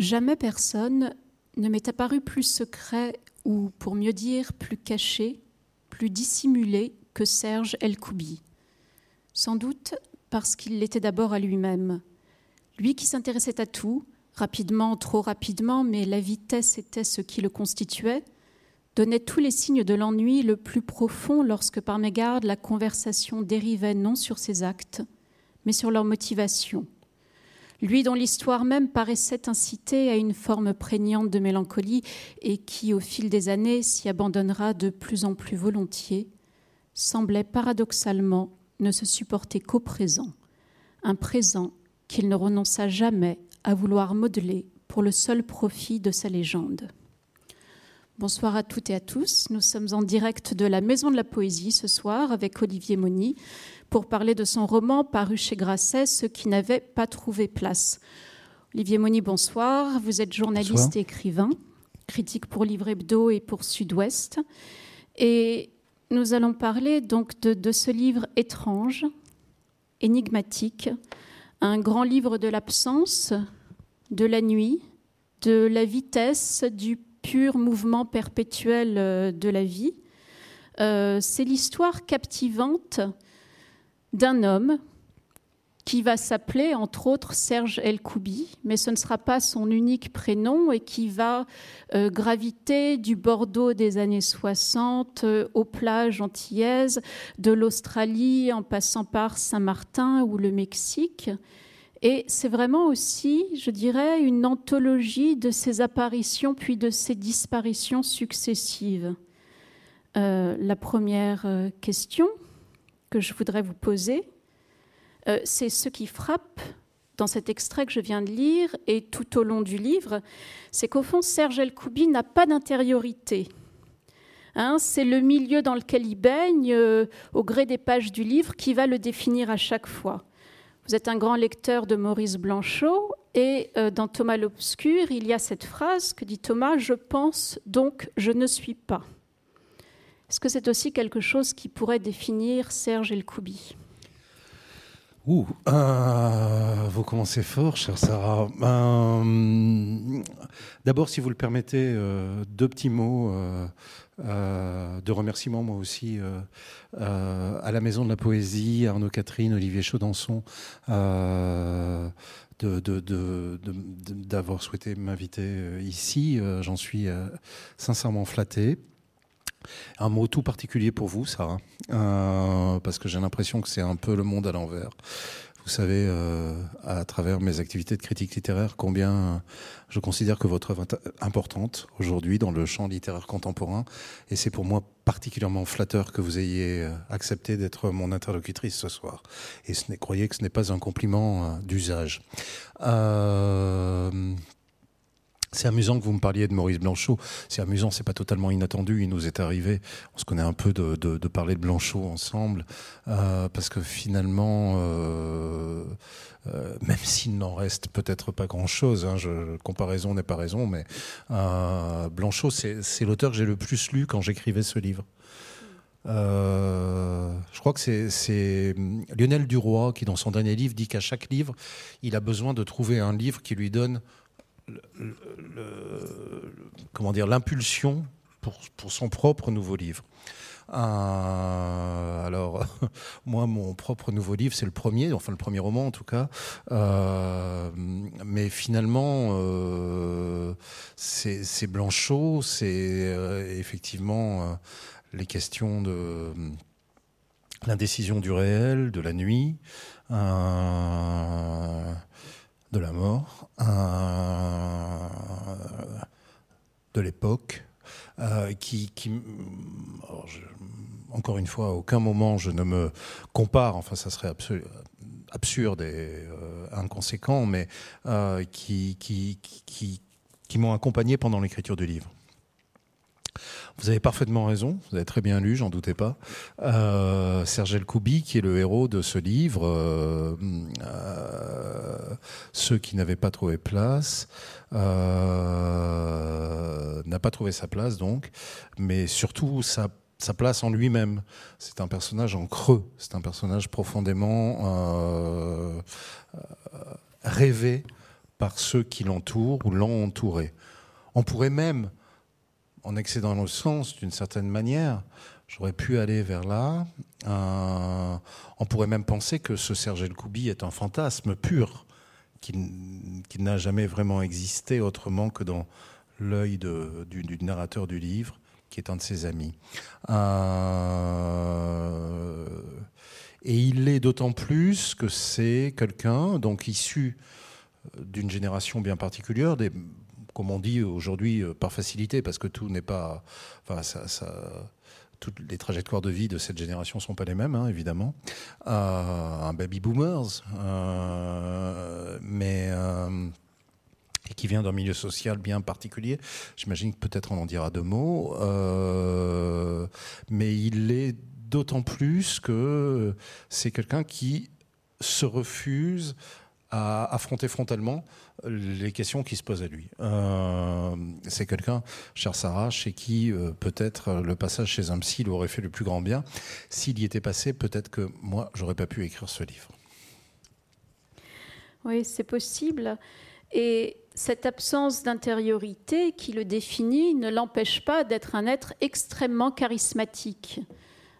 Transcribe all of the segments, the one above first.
Jamais personne ne m'est apparu plus secret ou, pour mieux dire, plus caché, plus dissimulé que Serge Elkoubi. Sans doute parce qu'il l'était d'abord à lui-même. Lui qui s'intéressait à tout, rapidement, trop rapidement, mais la vitesse était ce qui le constituait, donnait tous les signes de l'ennui le plus profond lorsque par mégarde la conversation dérivait non sur ses actes, mais sur leur motivation. Lui dont l'histoire même paraissait inciter à une forme prégnante de mélancolie et qui, au fil des années, s'y abandonnera de plus en plus volontiers, semblait paradoxalement ne se supporter qu'au présent, un présent qu'il ne renonça jamais à vouloir modeler pour le seul profit de sa légende. Bonsoir à toutes et à tous. Nous sommes en direct de la Maison de la Poésie ce soir avec Olivier Moni pour parler de son roman paru chez Grasset, Ce qui n'avait pas trouvé place. Olivier Moni, bonsoir. Vous êtes journaliste et écrivain, critique pour Livre Hebdo et pour Sud-Ouest. Et nous allons parler donc de, de ce livre étrange, énigmatique, un grand livre de l'absence, de la nuit, de la vitesse, du pur mouvement perpétuel euh, de la vie. Euh, c'est l'histoire captivante d'un homme qui va s'appeler entre autres Serge El Koubi, mais ce ne sera pas son unique prénom et qui va euh, graviter du Bordeaux des années 60 aux plages antillaises, de l'Australie en passant par Saint-Martin ou le Mexique. Et c'est vraiment aussi, je dirais, une anthologie de ces apparitions puis de ces disparitions successives. Euh, la première euh, question que je voudrais vous poser, euh, c'est ce qui frappe dans cet extrait que je viens de lire et tout au long du livre, c'est qu'au fond, Serge Elkoubi n'a pas d'intériorité. Hein, c'est le milieu dans lequel il baigne, au gré des pages du livre, qui va le définir à chaque fois. Vous êtes un grand lecteur de Maurice Blanchot et euh, dans Thomas l'Obscur, il y a cette phrase que dit Thomas Je pense donc je ne suis pas. Est-ce que c'est aussi quelque chose qui pourrait définir Serge Elkoubi Ouh, euh, vous commencez fort, chère Sarah. Euh, d'abord, si vous le permettez, deux petits mots euh, de remerciements, moi aussi, euh, euh, à la Maison de la Poésie, Arnaud Catherine, Olivier Chaudançon, d'avoir souhaité m'inviter ici. J'en suis sincèrement flatté. Un mot tout particulier pour vous, Sarah, parce que j'ai l'impression que c'est un peu le monde à l'envers. Vous savez, euh, à travers mes activités de critique littéraire, combien je considère que votre œuvre est importante aujourd'hui dans le champ littéraire contemporain. Et c'est pour moi particulièrement flatteur que vous ayez euh, accepté d'être mon interlocutrice ce soir. Et croyez que ce n'est pas un compliment euh, d'usage. C'est amusant que vous me parliez de Maurice Blanchot. C'est amusant, c'est pas totalement inattendu. Il nous est arrivé, on se connaît un peu de, parler de Blanchot ensemble, euh, parce que finalement, euh, euh, même s'il n'en reste peut-être pas grand-chose, hein, comparaison n'est pas raison, mais Blanchot, c'est l'auteur que j'ai le plus lu quand j'écrivais ce livre. je crois que c'est Lionel Duroy qui, dans son dernier livre, dit qu'à chaque livre, il a besoin de trouver un livre qui lui donne comment dire l'impulsion pour, pour, son propre nouveau livre. Euh, alors, moi, mon propre nouveau livre, c'est le premier, enfin le premier roman en tout cas. Euh, mais finalement, euh, c'est Blanchot, c'est effectivement les questions de l'indécision du réel, de la nuit de la mort, euh, de l'époque, euh, qui, encore une fois, à aucun moment je ne me compare, enfin ça serait absurde et euh, inconséquent, mais qui, m'ont accompagné pendant l'écriture du livre. Vous avez parfaitement raison, vous avez très bien lu, j'en doutais pas. Euh, Serge Elkoubi, qui est le héros de ce livre, euh, euh, Ceux qui n'avaient pas trouvé place, euh, n'a pas trouvé sa place donc, mais surtout sa, sa place en lui-même. C'est un personnage en creux, c'est un personnage profondément rêvé par ceux qui l'entourent ou l'ont entouré. On pourrait même, en excédant le sens d'une certaine manière, j'aurais pu aller vers là, euh, on pourrait même penser que ce Serge El-Koubi est un fantasme pur, qui, n'a jamais vraiment existé autrement que dans l'œil du, du, narrateur du livre, qui est un de ses amis. Euh, et il l'est d'autant plus que c'est quelqu'un donc issu d'une génération bien particulière, des, comme on dit aujourd'hui euh, par facilité, parce que tout n'est pas, enfin, toutes les trajectoires de vie de cette génération sont pas les mêmes, hein, évidemment. Euh, un baby boomers, euh, mais et qui vient d'un milieu social bien particulier. J'imagine que peut-être on en dira deux mots, mais il est d'autant plus que c'est quelqu'un qui se refuse à affronter frontalement les questions qui se posent à lui. Euh, c'est quelqu'un, cher Sarah, chez qui euh, peut-être le passage chez un psy lui aurait fait le plus grand bien. S'il y était passé, peut-être que moi, j'aurais pas pu écrire ce livre. Oui, c'est possible. Et cette absence d'intériorité qui le définit ne l'empêche pas d'être un être extrêmement charismatique.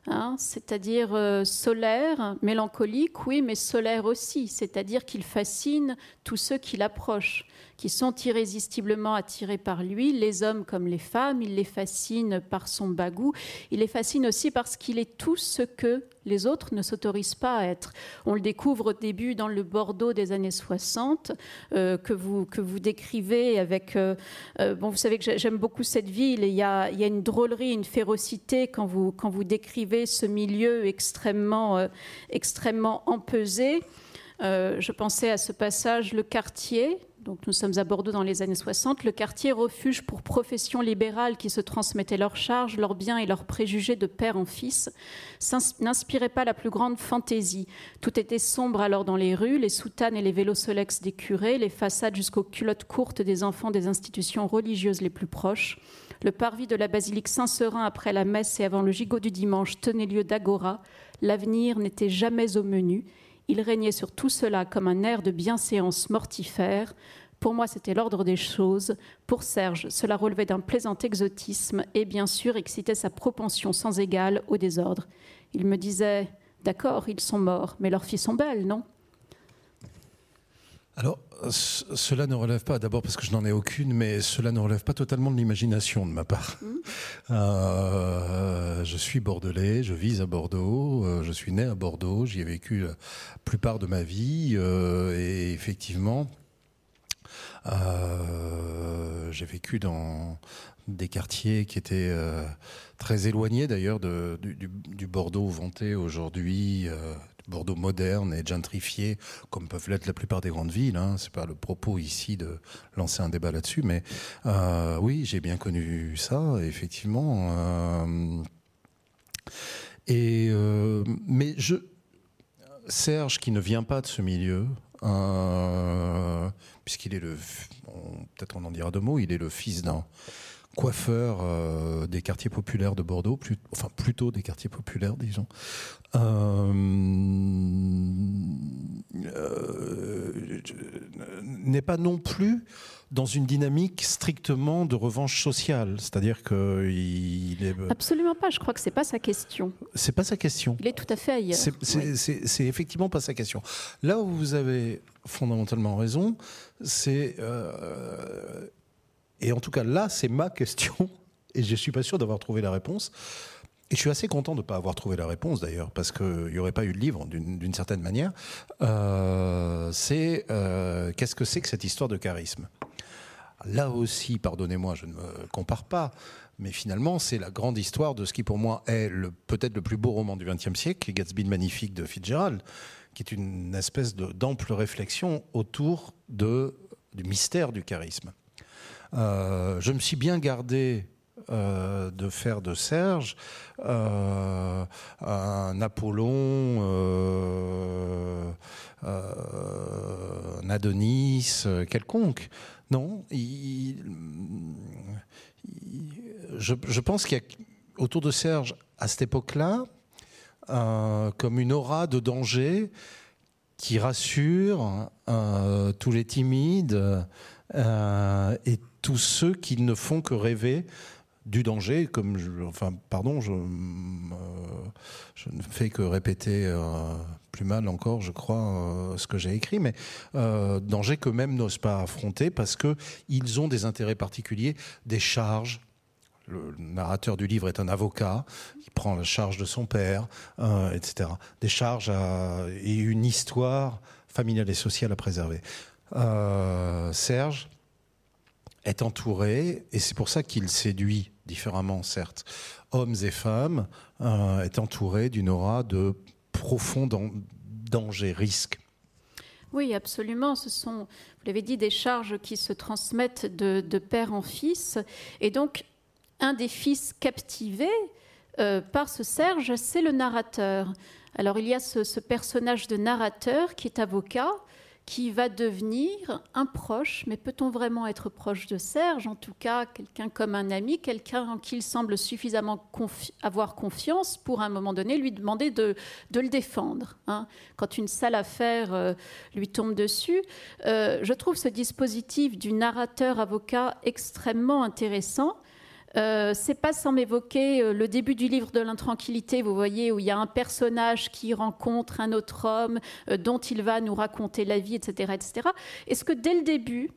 Hein, c'est-à-dire euh, solaire, mélancolique, oui, mais solaire aussi, c'est-à-dire qu'il fascine tous ceux qui l'approchent qui sont irrésistiblement attirés par lui, les hommes comme les femmes. Il les fascine par son bagou. Il les fascine aussi parce qu'il est tout ce que les autres ne s'autorisent pas à être. On le découvre au début dans le Bordeaux des années 60, euh, que, vous, que vous décrivez avec... Euh, euh, bon, vous savez que j'aime beaucoup cette ville, il y a, y a une drôlerie, une férocité quand vous, quand vous décrivez ce milieu extrêmement, extrêmement empesé. je pensais à ce passage, le quartier, nous sommes à Bordeaux dans les années 60, le quartier refuge pour professions libérales qui se transmettaient leurs charges, leurs biens et leurs préjugés de père en fils, n'inspirait pas la plus grande fantaisie. Tout était sombre alors dans les rues, les soutanes et les vélos solex des curés, les façades jusqu'aux culottes courtes des enfants des institutions religieuses les plus proches. Le parvis de la basilique Saint-Seurin après la messe et avant le gigot du dimanche tenait lieu d'agora. L'avenir n'était jamais au menu il régnait sur tout cela comme un air de bienséance mortifère. Pour moi, c'était l'ordre des choses. Pour Serge, cela relevait d'un plaisant exotisme et bien sûr excitait sa propension sans égale au désordre. Il me disait D'accord, ils sont morts, mais leurs filles sont belles, non? Alors, cela ne relève pas, d'abord parce que je n'en ai aucune, mais cela ne relève pas totalement de l'imagination de ma part. Mmh. Euh, je suis bordelais, je vis à Bordeaux, euh, je suis né à Bordeaux, j'y ai vécu la plupart de ma vie, euh, et effectivement, j'ai vécu dans des quartiers qui étaient très éloignés d'ailleurs du, du, Bordeaux vanté aujourd'hui, Bordeaux moderne et gentrifié, comme peuvent l'être la plupart des grandes villes. Hein. C'est pas le propos ici de lancer un débat là-dessus, mais euh, oui, j'ai bien connu ça, effectivement. Euh, et euh, mais je, Serge, qui ne vient pas de ce milieu, puisqu'il est le, peut-être on en dira deux mots, il est le fils d'un coiffeur euh, des quartiers populaires de Bordeaux, enfin plutôt des quartiers populaires, disons, euh, euh, n'est pas non plus dans une dynamique strictement de revanche sociale, c'est-à-dire que il est absolument pas. Je crois que c'est pas sa question. C'est pas sa question. Il est tout à fait ailleurs. C'est effectivement pas sa question. Là où vous avez fondamentalement raison, c'est et en tout cas, là, c'est ma question, et je ne suis pas sûr d'avoir trouvé la réponse. Et je suis assez content de ne pas avoir trouvé la réponse d'ailleurs, parce qu'il n'y aurait pas eu de livre d'une certaine manière. Euh, c'est euh, qu'est-ce que c'est que cette histoire de charisme? Là aussi, pardonnez-moi, je ne me compare pas, mais finalement, c'est la grande histoire de ce qui pour moi est peut-être le plus beau roman du XXe siècle, Gatsby le Magnifique de Fitzgerald, qui est une espèce d'ample réflexion autour du mystère du charisme. Euh, je me suis bien gardé euh, de faire de Serge euh, un Apollon, un Adonis quelconque. Non, je, pense qu'il y a autour de Serge, à cette époque-là, comme une aura de danger qui rassure tous les timides et tous ceux qui ne font que rêver du danger, comme je, enfin, pardon, je, je ne fais que répéter plus mal encore, je crois, ce que j'ai écrit, mais danger que même n'osent pas affronter parce que ils ont des intérêts particuliers, des charges, le narrateur du livre est un avocat, il prend la charge de son père, euh, etc. Des charges et une histoire familiale et sociale à préserver. Euh, Serge est entouré, et c'est pour ça qu'il séduit différemment, certes, hommes et femmes, euh, est entouré d'une aura de profond danger, risque. Oui, absolument. Ce sont, vous l'avez dit, des charges qui se transmettent de, père en fils. Et donc, un des fils captivés euh, par ce Serge, c'est le narrateur. Alors il y a ce, personnage de narrateur qui est avocat, qui va devenir un proche, mais peut-on vraiment être proche de Serge En tout cas, quelqu'un comme un ami, quelqu'un en qui il semble suffisamment avoir confiance pour à un moment donné lui demander de, le défendre. Hein. Quand une sale affaire euh, lui tombe dessus, euh, je trouve ce dispositif du narrateur avocat extrêmement intéressant euh, c'est pas sans m'évoquer euh, le début du livre de l'intranquillité, vous voyez, où il y a un personnage qui rencontre un autre homme euh, dont il va nous raconter la vie, etc. etc. Est-ce que dès le début,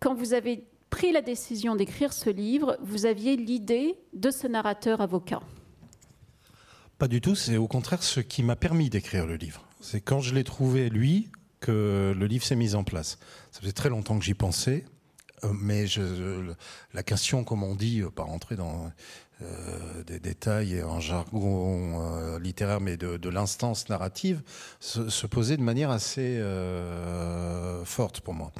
quand vous avez pris la décision d'écrire ce livre, vous aviez l'idée de ce narrateur avocat? Pas du tout, c'est au contraire ce qui m'a permis d'écrire le livre. C'est quand je l'ai trouvé, lui, que le livre s'est mis en place. Ça faisait très longtemps que j'y pensais. Euh, mais la question, comme on dit, euh, pas rentrer dans euh, des détails en jargon littéraire, mais de, l'instance narrative, se, posait de manière assez forte pour moi.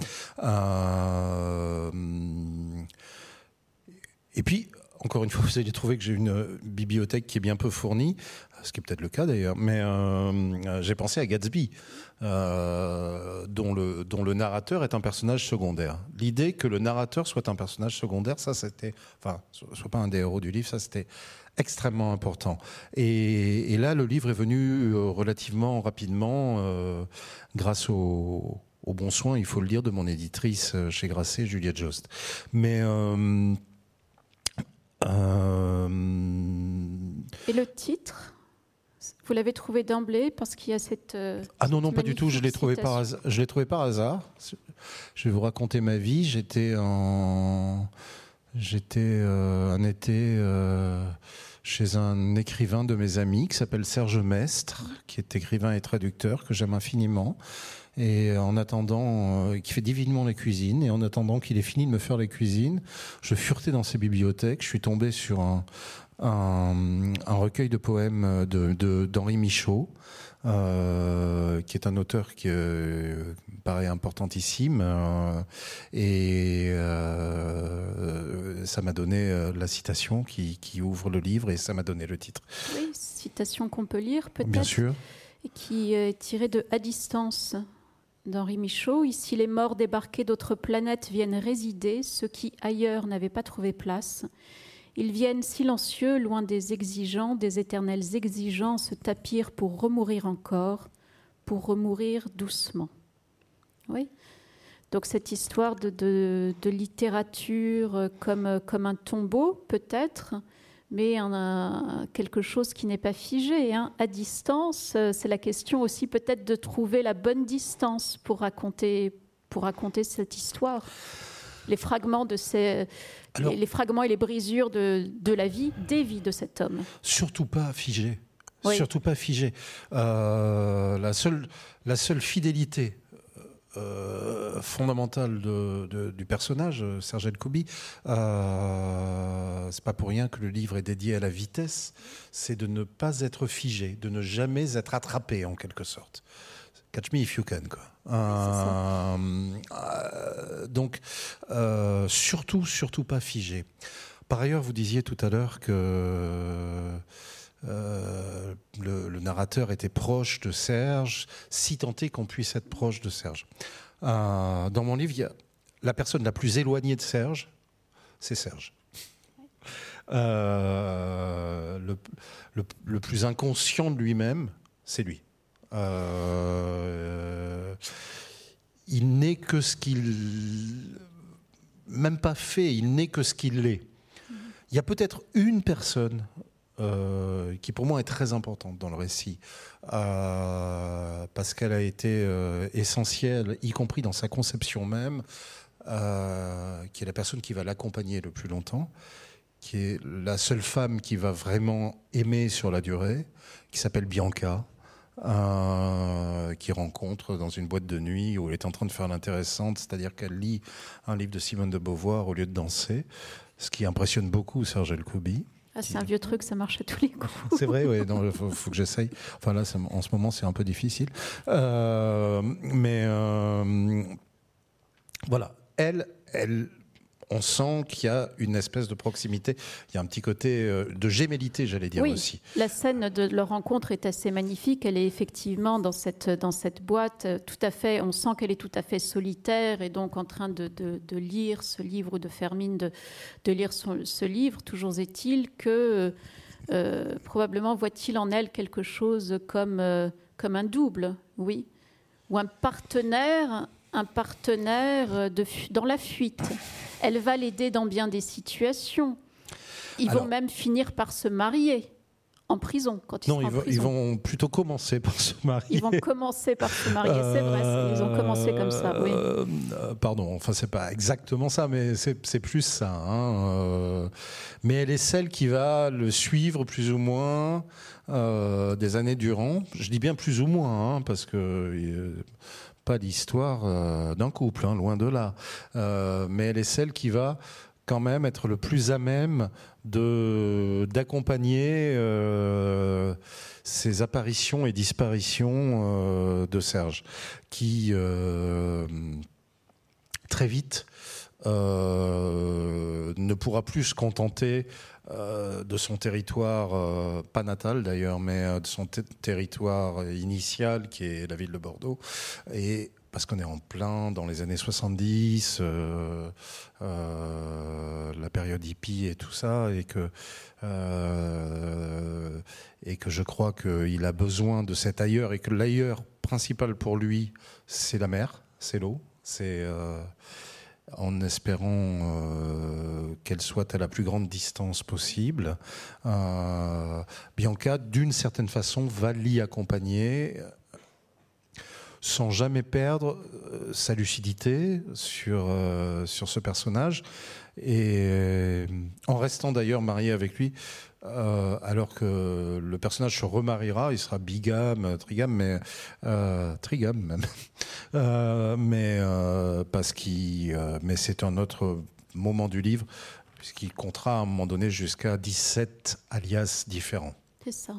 et puis, encore une fois, vous allez trouver que j'ai une bibliothèque qui est bien peu fournie, ce qui est peut-être le cas d'ailleurs, mais j'ai pensé à Gatsby. Euh, dont, le, dont le narrateur est un personnage secondaire. L'idée que le narrateur soit un personnage secondaire, ça c'était, enfin, soit pas un des héros du livre, ça c'était extrêmement important. Et, là, le livre est venu euh, relativement rapidement euh, grâce au, au, bon soin, il faut le dire, de mon éditrice chez Grasset, Juliette Jost. Mais et le titre? Vous l'avez trouvé d'emblée parce qu'il y a cette. Euh, ah non, non, pas du tout. Je l'ai trouvé, par hasard. je trouvé par hasard. Je vais vous raconter ma vie. J'étais en. J'étais euh, un été euh, chez un écrivain de mes amis qui s'appelle Serge Mestre, qui est écrivain et traducteur, que j'aime infiniment. Et en attendant, qui fait divinement les cuisines, et en attendant qu'il ait fini de me faire les cuisines, je furetais dans ses bibliothèques. Je suis tombé sur un, un, recueil de poèmes d'Henri Michaud, euh, qui est un auteur qui euh, paraît importantissime. Euh, et ça m'a donné la citation qui, ouvre le livre et ça m'a donné le titre. Oui, citation qu'on peut lire peut-être. Bien sûr. Et qui est tirée de À distance d'Henri Michaud. Ici, les morts débarqués d'autres planètes viennent résider, ceux qui ailleurs n'avaient pas trouvé place. Ils viennent silencieux, loin des exigeants, des éternelles exigences, tapir pour remourir encore, pour remourir doucement. Oui. Donc cette histoire de, littérature comme, comme un tombeau, peut-être, mais un, quelque chose qui n'est pas figé. Hein. À distance, c'est la question aussi peut-être de trouver la bonne distance pour raconter, pour raconter cette histoire les fragments de ces, les, fragments et les brisures de, de, la vie, des vies de cet homme. Surtout pas figé. Surtout pas figé. Euh, la, seule, la seule fidélité euh, fondamentale de, du personnage, Serge Koubi, euh, c'est pas pour rien que le livre est dédié à la vitesse, c'est de ne pas être figé, de ne jamais être attrapé en quelque sorte. Catch me if you can, quoi. Euh, euh, donc, euh, surtout, surtout pas figé. Par ailleurs, vous disiez tout à l'heure que le, narrateur était proche de Serge, si tant qu'on puisse être proche de Serge. dans mon livre, la personne la plus éloignée de Serge, c'est Serge. le, plus inconscient de lui-même, c'est lui. Il n'est que ce qu'il. Même pas fait, il n'est que ce qu'il est. Il y a peut-être une personne euh, qui pour moi est très importante dans le récit, euh, parce qu'elle a été euh, essentielle, y compris dans sa conception même, qui est la personne qui va l'accompagner le plus longtemps, qui est la seule femme qui va vraiment aimer sur la durée, qui s'appelle Bianca. Qui rencontre dans une boîte de nuit où elle est en train de faire l'intéressante, c'est-à-dire qu'elle lit un livre de Simone de Beauvoir au lieu de danser, ce qui impressionne beaucoup Serge Elkoubi. Ah, c'est un vieux truc, ça marche à tous les coups. C'est vrai, oui. Il faut, que j'essaye. Enfin là, en ce moment, c'est un peu difficile. Euh, mais euh, voilà, elle, elle on sent qu'il y a une espèce de proximité. Il y a un petit côté euh, de gémellité, j'allais dire oui, aussi. La scène de leur rencontre est assez magnifique. Elle est effectivement dans cette, dans cette boîte, euh, tout à fait. On sent qu'elle est tout à fait solitaire et donc en train de, de, lire ce livre ou de faire mine de, de lire ce livre. Toujours est-il que euh, probablement voit-il en elle quelque chose comme, comme un double, oui, ou un partenaire, un partenaire de, dans la fuite. Elle va l'aider dans bien des situations. Ils vont même finir par se marier en prison quand ils non, ils, vont, ils vont plutôt commencer par se marier. Ils vont commencer par se marier, c'est vrai. Ils ont commencé comme ça, oui. Euh, pardon, enfin c'est pas exactement ça, mais c'est plus ça. Hein, euh. mais elle est celle qui va le suivre plus ou moins euh, des années durant. Je dis bien plus ou moins, hein, parce que pas l'histoire euh, d'un couple, hein, loin de là. Euh, mais elle est celle qui va quand même être le plus à même d'accompagner euh, ces apparitions et disparitions de Serge, qui très vite ne pourra plus se contenter euh, de son territoire, euh, pas natal d'ailleurs, mais euh, de son territoire initial qui est la ville de Bordeaux. Et parce qu'on est en plein dans les années 70, la période hippie et tout ça, et que, et que je crois qu'il a besoin de cet ailleurs, et que l'ailleurs principal pour lui, c'est la mer, c'est l'eau, c'est en espérant euh, qu'elle soit à la plus grande distance possible. Euh, Bianca, d'une certaine façon, va l'y accompagner sans jamais perdre euh, sa lucidité sur, ce personnage et en restant d'ailleurs marié avec lui euh, alors que le personnage se remariera, il sera bigame, trigame, mais euh, même, euh, mais parce qu'il, mais c'est un autre moment du livre puisqu'il comptera à un moment donné jusqu'à 17 alias différents. C'est ça.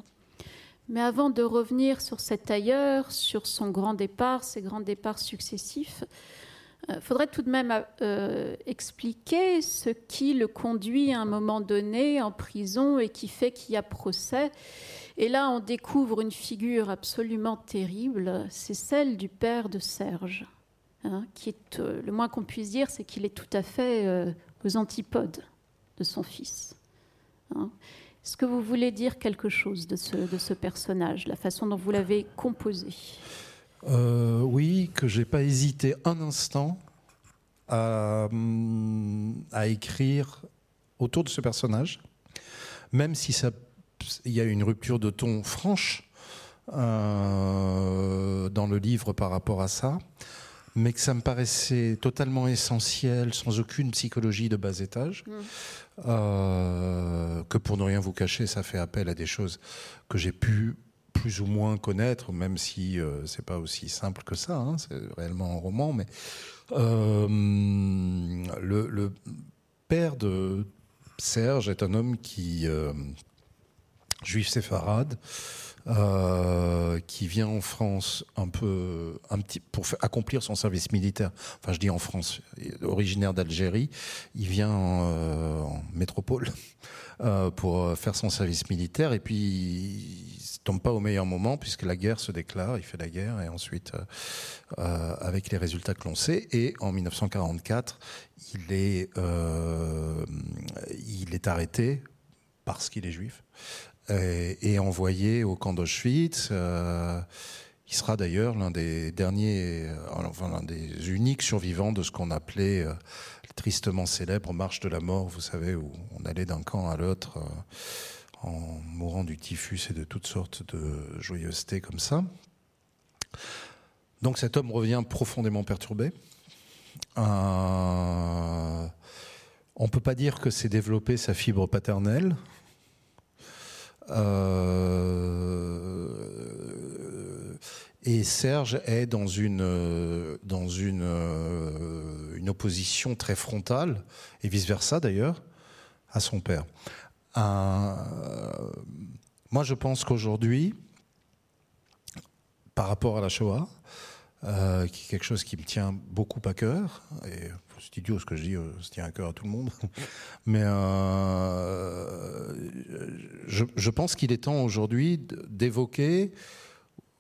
Mais avant de revenir sur cet ailleurs, sur son grand départ, ses grands départs successifs, il euh, faudrait tout de même euh, expliquer ce qui le conduit à un moment donné en prison et qui fait qu'il y a procès. Et là, on découvre une figure absolument terrible, c'est celle du père de Serge, hein, qui est, euh, le moins qu'on puisse dire, c'est qu'il est tout à fait aux antipodes de son fils. Hein. Est-ce que vous voulez dire quelque chose de ce, de ce personnage, la façon dont vous l'avez composé? Euh, oui, que j'ai pas hésité un instant à, écrire autour de ce personnage, même si ça, il y a une rupture de ton franche euh, dans le livre par rapport à ça, mais que ça me paraissait totalement essentiel, sans aucune psychologie de bas étage. Mmh. Euh, que pour ne rien vous cacher, ça fait appel à des choses que j'ai pu plus ou moins connaître, même si euh, c'est pas aussi simple que ça, hein, c'est réellement un roman, mais euh, le, père de Serge est un homme qui, euh, juif séfarade, qui vient en France un peu, un petit, pour accomplir son service militaire. Enfin, je dis en France, originaire d'Algérie, il vient en métropole pour faire son service militaire et puis tombe pas au meilleur moment puisque la guerre se déclare, il fait la guerre et ensuite euh, euh, avec les résultats que l'on sait et en 1944 il est euh, il est arrêté parce qu'il est juif et, envoyé au camp d'Auschwitz. Il sera d'ailleurs l'un des derniers, enfin l'un des uniques survivants de ce qu'on appelait tristement célèbre Marche de la mort, vous savez, où on allait d'un camp à l'autre en mourant du typhus et de toutes sortes de joyeusetés comme ça. Donc cet homme revient profondément perturbé. Euh, on ne peut pas dire que c'est développer sa fibre paternelle. Euh, et Serge est dans une, opposition très frontale, et vice-versa d'ailleurs, à son père. Moi, je pense qu'aujourd'hui, par rapport à la Shoah, euh, qui est quelque chose qui me tient beaucoup à cœur. Et c'est idiot ce que je dis, euh, ça tient à cœur à tout le monde. Mais euh, je, pense qu'il est temps aujourd'hui d'évoquer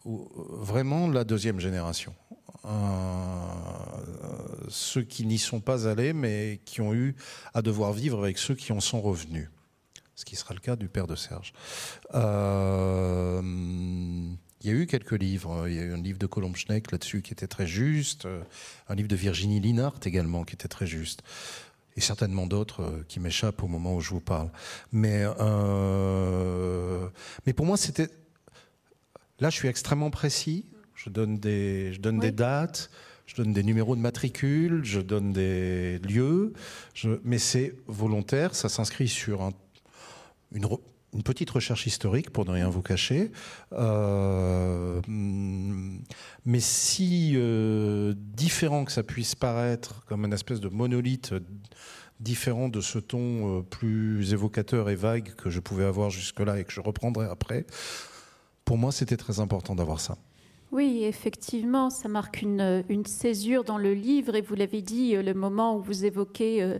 vraiment la deuxième génération. ceux qui n'y sont pas allés, mais qui ont eu à devoir vivre avec ceux qui en sont revenus. Ce qui sera le cas du père de Serge. Euh, il y a eu quelques livres. Il y a eu un livre de Colomb Schneck là-dessus qui était très juste, un livre de Virginie Linhart également qui était très juste, et certainement d'autres euh, qui m'échappent au moment où je vous parle. Mais, euh, mais pour moi, c'était. Là, je suis extrêmement précis. Je donne des, je donne des dates, je donne des numéros de matricule, je donne des lieux, je... mais c'est volontaire. Ça s'inscrit sur un, une petite recherche historique, pour ne rien vous cacher. Euh, mais si euh, différent que ça puisse paraître, comme une espèce de monolithe différent de ce ton euh, plus évocateur et vague que je pouvais avoir jusque-là et que je reprendrai après, pour moi, c'était très important d'avoir ça. Oui, effectivement, ça marque une, une, césure dans le livre, et vous l'avez dit, le moment où vous évoquez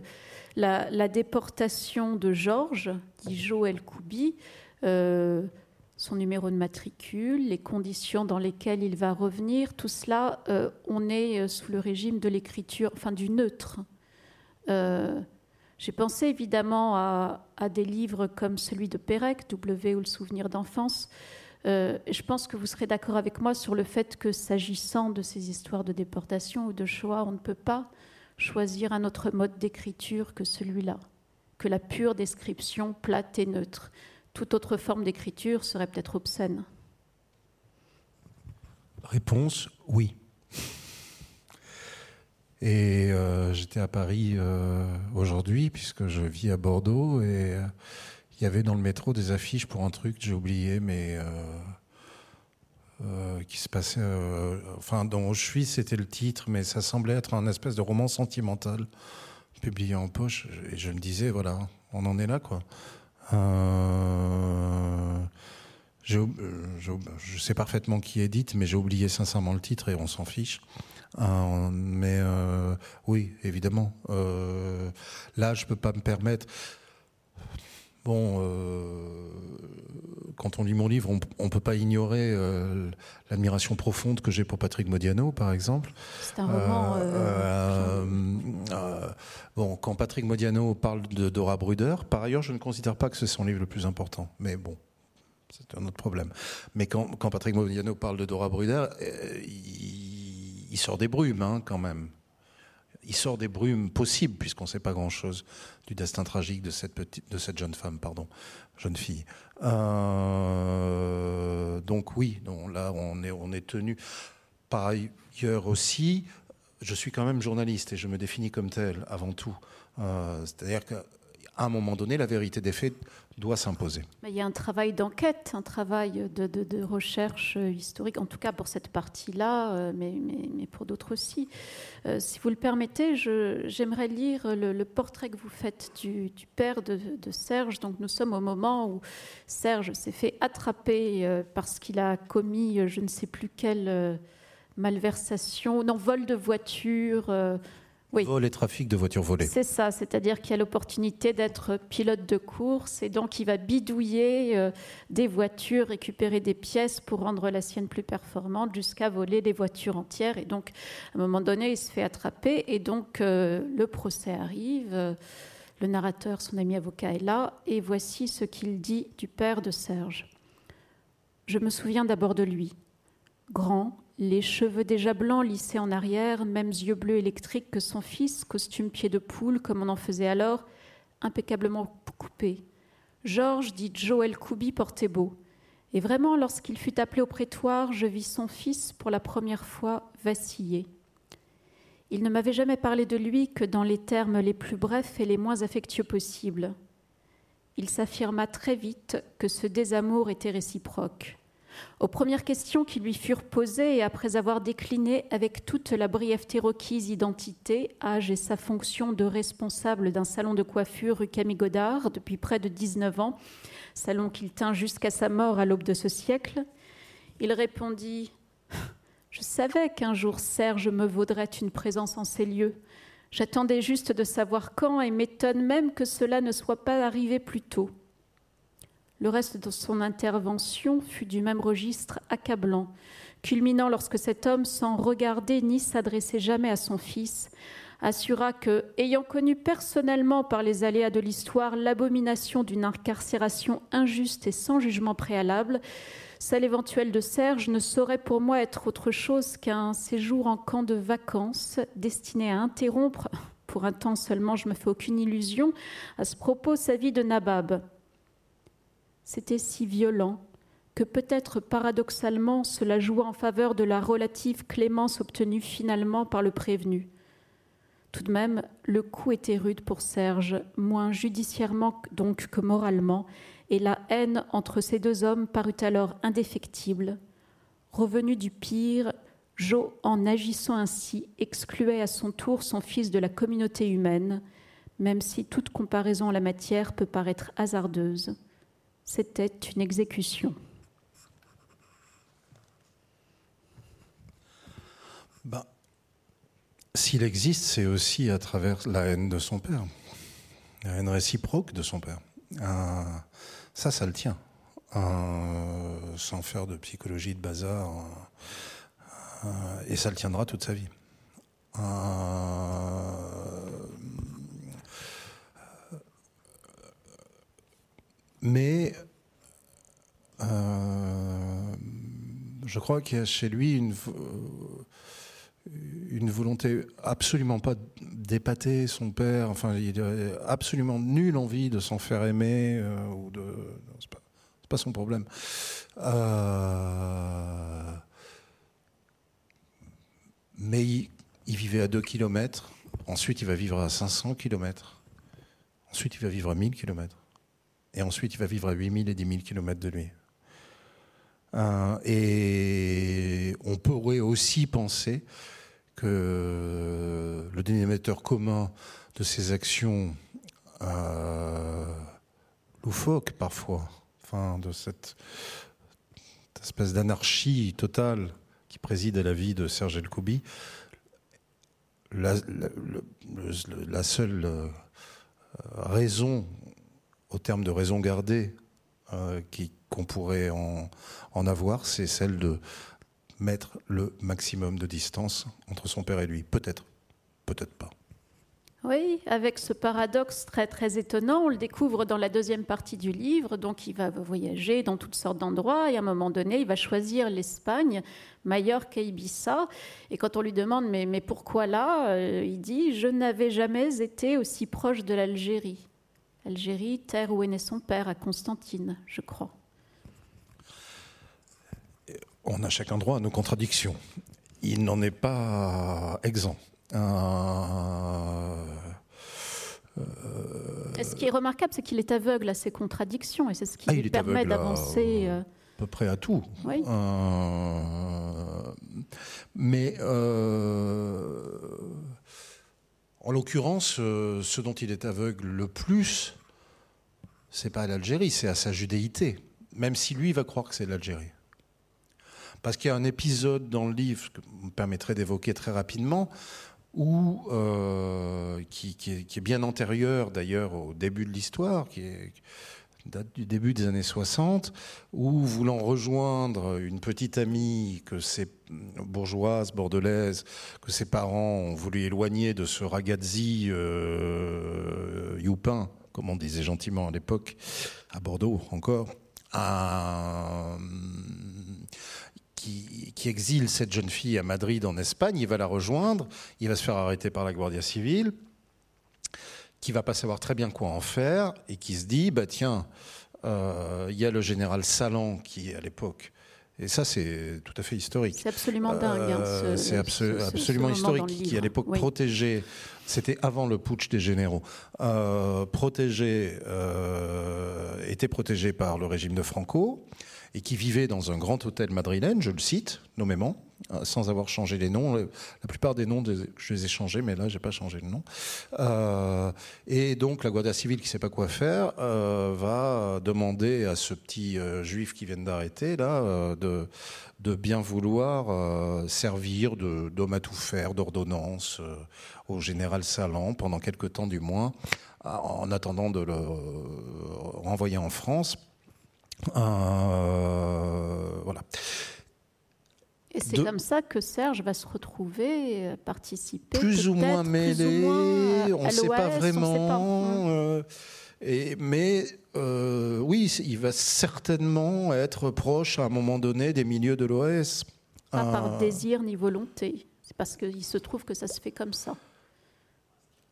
la, déportation de Georges, dit Joël Koubi, euh, son numéro de matricule, les conditions dans lesquelles il va revenir, tout cela, euh, on est euh, sous le régime de l'écriture, enfin du neutre. J'ai pensé évidemment à, des livres comme celui de Pérec, W ou le souvenir d'enfance. je pense que vous serez d'accord avec moi sur le fait que s'agissant de ces histoires de déportation ou de choix, on ne peut pas choisir un autre mode d'écriture que celui-là, que la pure description plate et neutre. Toute autre forme d'écriture serait peut-être obscène. Réponse oui. Et euh, j'étais à Paris euh, aujourd'hui, puisque je vis à Bordeaux, et euh, il y avait dans le métro des affiches pour un truc que j'ai oublié, mais euh, qui se passait, euh, enfin, dont je suis, c'était le titre, mais ça semblait être un espèce de roman sentimental publié en poche. Et je me disais, voilà, on en est là, quoi. Euh, je, sais parfaitement qui édite, mais j'ai oublié sincèrement le titre et on s'en fiche. mais oui, évidemment. là, je peux pas me permettre. Bon, quand on lit mon livre, on ne peut pas ignorer euh, l'admiration profonde que j'ai pour Patrick Modiano, par exemple. C'est un roman. Euh, euh, bon, quand Patrick Modiano parle de Dora Bruder, par ailleurs, je ne considère pas que c'est son livre le plus important. Mais bon, c'est un autre problème. Mais quand, Patrick Modiano parle de Dora Bruder, il, sort des brumes, hein, quand même il sort des brumes possibles, puisqu'on ne sait pas grand-chose du destin tragique de cette, jeune femme, pardon, jeune fille. Euh, donc oui, là on est, on est tenu. Par ailleurs aussi, je suis quand même journaliste et je me définis comme tel avant tout. Euh, c'est-à-dire qu'à un moment donné, la vérité des faits doit s'imposer. Il y a un travail d'enquête, un travail de, recherche historique, en tout cas pour cette partie-là, euh, mais, pour d'autres aussi. Euh, si vous le permettez, j'aimerais lire le, portrait que vous faites du, père de, Serge. Donc nous sommes au moment où Serge s'est fait attraper euh, parce qu'il a commis je ne sais plus quelle malversation, non, vol de voiture oui. Vol et trafic de voitures volées. C'est ça, c'est-à-dire qu'il a l'opportunité d'être pilote de course et donc il va bidouiller euh, des voitures, récupérer des pièces pour rendre la sienne plus performante jusqu'à voler des voitures entières. Et donc, à un moment donné, il se fait attraper et donc euh, le procès arrive. Euh, le narrateur, son ami avocat, est là et voici ce qu'il dit du père de Serge. Je me souviens d'abord de lui. grand, les cheveux déjà blancs lissés en arrière, mêmes yeux bleus électriques que son fils, costume pied de poule comme on en faisait alors, impeccablement coupé. Georges dit Joël Koubi portait beau. Et vraiment, lorsqu'il fut appelé au prétoire, je vis son fils pour la première fois vaciller. Il ne m'avait jamais parlé de lui que dans les termes les plus brefs et les moins affectueux possibles. Il s'affirma très vite que ce désamour était réciproque. Aux premières questions qui lui furent posées et après avoir décliné avec toute la brièveté requise identité, âge et sa fonction de responsable d'un salon de coiffure rue Camille Godard depuis près de 19 ans, salon qu'il tint jusqu'à sa mort à l'aube de ce siècle, il répondit Je savais qu'un jour Serge me vaudrait une présence en ces lieux. J'attendais juste de savoir quand et m'étonne même que cela ne soit pas arrivé plus tôt. Le reste de son intervention fut du même registre accablant, culminant lorsque cet homme, sans regarder ni s'adresser jamais à son fils, assura que, ayant connu personnellement par les aléas de l'histoire l'abomination d'une incarcération injuste et sans jugement préalable, celle éventuelle de Serge ne saurait pour moi être autre chose qu'un séjour en camp de vacances destiné à interrompre, pour un temps seulement, je me fais aucune illusion, à ce propos sa vie de Nabab. C'était si violent que peut-être paradoxalement cela joua en faveur de la relative clémence obtenue finalement par le prévenu. Tout de même, le coup était rude pour Serge, moins judiciairement donc que moralement, et la haine entre ces deux hommes parut alors indéfectible. Revenu du pire, Jo, en agissant ainsi, excluait à son tour son fils de la communauté humaine, même si toute comparaison en la matière peut paraître hasardeuse. C'était une exécution. Ben, S'il existe, c'est aussi à travers la haine de son père, la haine réciproque de son père. Ça, ça le tient. Sans faire de psychologie de bazar. Et ça le tiendra toute sa vie. Mais je crois qu'il y a chez lui une volonté absolument pas d'épater son père. Enfin, il a absolument nulle envie de s'en faire aimer euh, ou de. C'est pas, pas, son problème. Euh, mais il, vivait à 2 km. Ensuite, il va vivre à 500 km. Ensuite, il va vivre à 1000 km. Et ensuite, il va vivre à 8000 et 10 000 km de lui. Euh, et on pourrait aussi penser que le dénominateur commun de ces actions euh, loufoques parfois, de cette, espèce d'anarchie totale qui préside à la vie de Serge Elkoubi, la, la, seule euh, raison, au terme de raison gardée, euh, qu'on pourrait en, en avoir, c'est celle de mettre le maximum de distance entre son père et lui. Peut-être, peut-être pas. Oui, avec ce paradoxe très très étonnant, on le découvre dans la deuxième partie du livre. Donc, il va voyager dans toutes sortes d'endroits et à un moment donné, il va choisir l'Espagne, Mallorca, Ibiza. Et quand on lui demande mais, mais pourquoi là, euh, il dit je n'avais jamais été aussi proche de l'Algérie. Algérie, terre où est né son père, à Constantine, je crois on a chacun droit à nos contradictions. Il n'en est pas exempt. Euh, ce qui est remarquable, c'est qu'il est aveugle à ses contradictions et c'est ce qui ah, lui permet d'avancer. À, peu près à tout. Euh, mais euh, en l'occurrence, ce dont il est aveugle le plus, c'est pas à l'Algérie, c'est à sa judéité. Même si lui va croire que c'est l'Algérie. Parce qu'il y a un épisode dans le livre que vous me permettrez d'évoquer très rapidement, où, euh, qui, est, bien antérieur d'ailleurs au début de l'histoire, qui date du début des années 60, où voulant rejoindre une petite amie que ses bourgeoise bordelaise que ses parents ont voulu éloigner de ce ragazzi euh, youpin, comme on disait gentiment à l'époque, à Bordeaux encore, qui, qui, exile cette jeune fille à Madrid, en Espagne. Il va la rejoindre. Il va se faire arrêter par la Guardia Civile, qui va pas savoir très bien quoi en faire et qui se dit bah tiens, il y a le général Salan qui à l'époque et ça, c'est tout à fait historique. C'est absolument dingue. Hein, c'est absolument historique, qui à l'époque protégeait, c'était avant le putsch des généraux, euh, protégé, euh, était protégé par le régime de Franco et qui vivait dans un grand hôtel madrilène, je le cite nommément, euh, sans avoir changé les noms. La plupart des noms, je les ai changés, mais là, j'ai pas changé le nom. Euh, et donc, la Guardia civile, qui sait pas quoi faire, euh, va demander à ce petit juif qui vient d'arrêter là de, de bien vouloir servir d'homme à tout faire, d'ordonnance au général Salan pendant quelque temps du moins, en attendant de le renvoyer en France. voilà. Et c'est comme ça que Serge va se retrouver, euh, participer. Plus ou moins mêlé, on ne sait pas vraiment. Euh, et, mais euh, oui, il va certainement être proche à un moment donné des milieux de l'OS. Pas par désir ni volonté. C'est parce qu'il se trouve que ça se fait comme ça.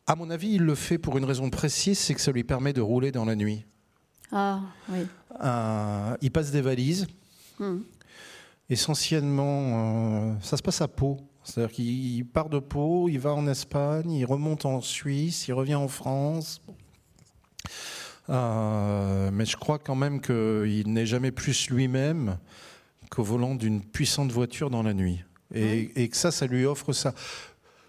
À mon avis, il le fait pour une raison précise, c'est que ça lui permet de rouler dans la nuit. Ah, oui. il passe des valises. Hum essentiellement, euh, ça se passe à Pau. C'est-à-dire qu'il part de Pau, il va en Espagne, il remonte en Suisse, il revient en France. Euh, mais je crois quand même qu'il n'est jamais plus lui-même qu'au volant d'une puissante voiture dans la nuit. Et, et, que ça, ça lui offre ça.